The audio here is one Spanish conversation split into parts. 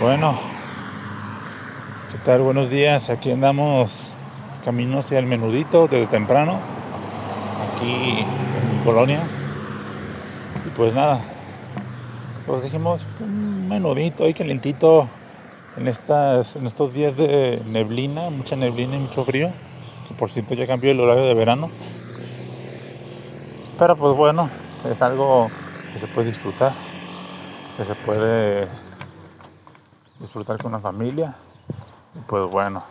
Bueno, ¿qué tal? Buenos días. Aquí andamos camino hacia el menudito desde temprano, aquí en Polonia. Y pues nada, pues dijimos un menudito ahí calentito en, estas, en estos días de neblina, mucha neblina y mucho frío, que por cierto ya cambió el horario de verano. Pero pues bueno, es algo que se puede disfrutar, que se puede disfrutar con la familia. Y pues bueno,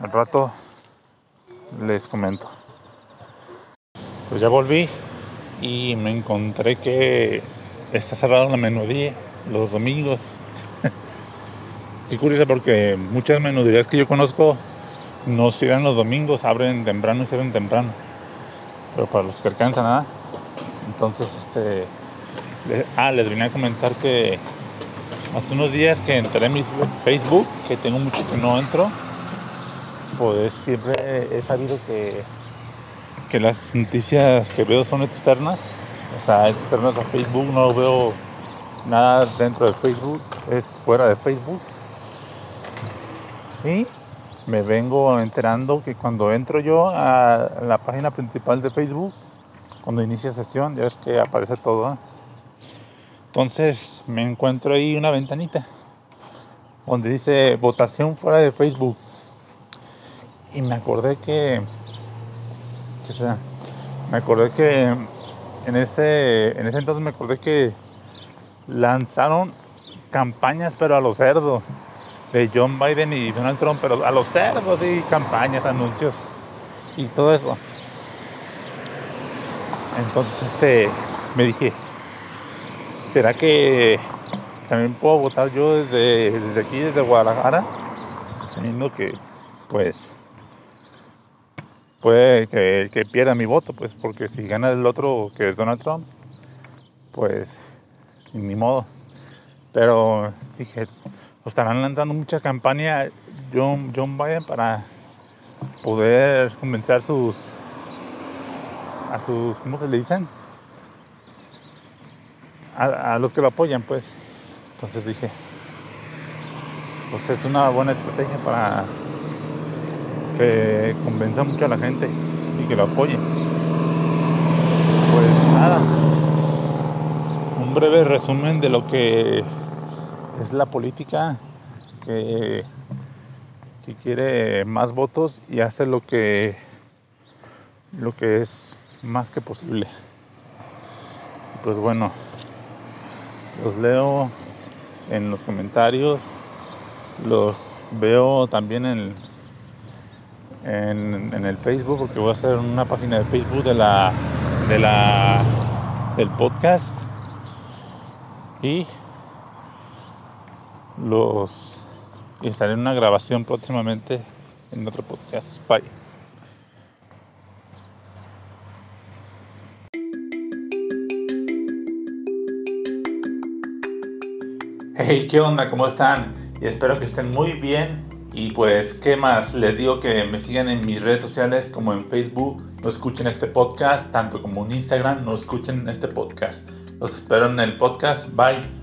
al rato les comento. Pues ya volví y me encontré que está cerrado la menudía los domingos. Qué curioso porque muchas menuderías que yo conozco no cierran los domingos, abren temprano y cierran temprano. Pero para los que alcanzan nada. Entonces, este. ah, les venía a comentar que Hace unos días que entré en mi Facebook, que tengo mucho que no entro, pues siempre he sabido que, que las noticias que veo son externas, o sea, externas a Facebook, no veo nada dentro de Facebook, es fuera de Facebook. Y me vengo enterando que cuando entro yo a la página principal de Facebook, cuando inicia sesión, ya ves que aparece todo. Entonces me encuentro ahí una ventanita donde dice votación fuera de Facebook. Y me acordé que. Me acordé que en ese, en ese entonces me acordé que lanzaron campañas pero a los cerdos de John Biden y Donald Trump, pero a los cerdos y campañas, anuncios y todo eso. Entonces este me dije, ¿Será que también puedo votar yo desde, desde aquí, desde Guadalajara? Sabiendo que, pues, puede que, pierda mi voto, pues, porque si gana el otro, que es Donald Trump, pues, ni modo. Pero dije, estarán lanzando mucha campaña John, John Biden para poder convencer a sus, a sus, ¿cómo se le dicen? A, los que lo apoyan, pues. Entonces dije, pues es una buena estrategia para que convenza mucho a la gente y que lo apoye. Pues nada, un breve resumen de lo que es la política que, que quiere más votos y hace lo que lo que es más que posible. Pues bueno, los leo en los comentarios, los veo también en, en, el Facebook, porque voy a hacer una página de Facebook de la, de la, del podcast. Y los y estaré en una grabación próximamente en otro podcast. Bye. Hey, ¿qué onda? ¿Cómo están? Y espero que estén muy bien. Y pues, ¿qué más? Les digo que me sigan en mis redes sociales como en Facebook, no escuchen este podcast, tanto como en Instagram, no escuchen este podcast. Los espero en el podcast. Bye.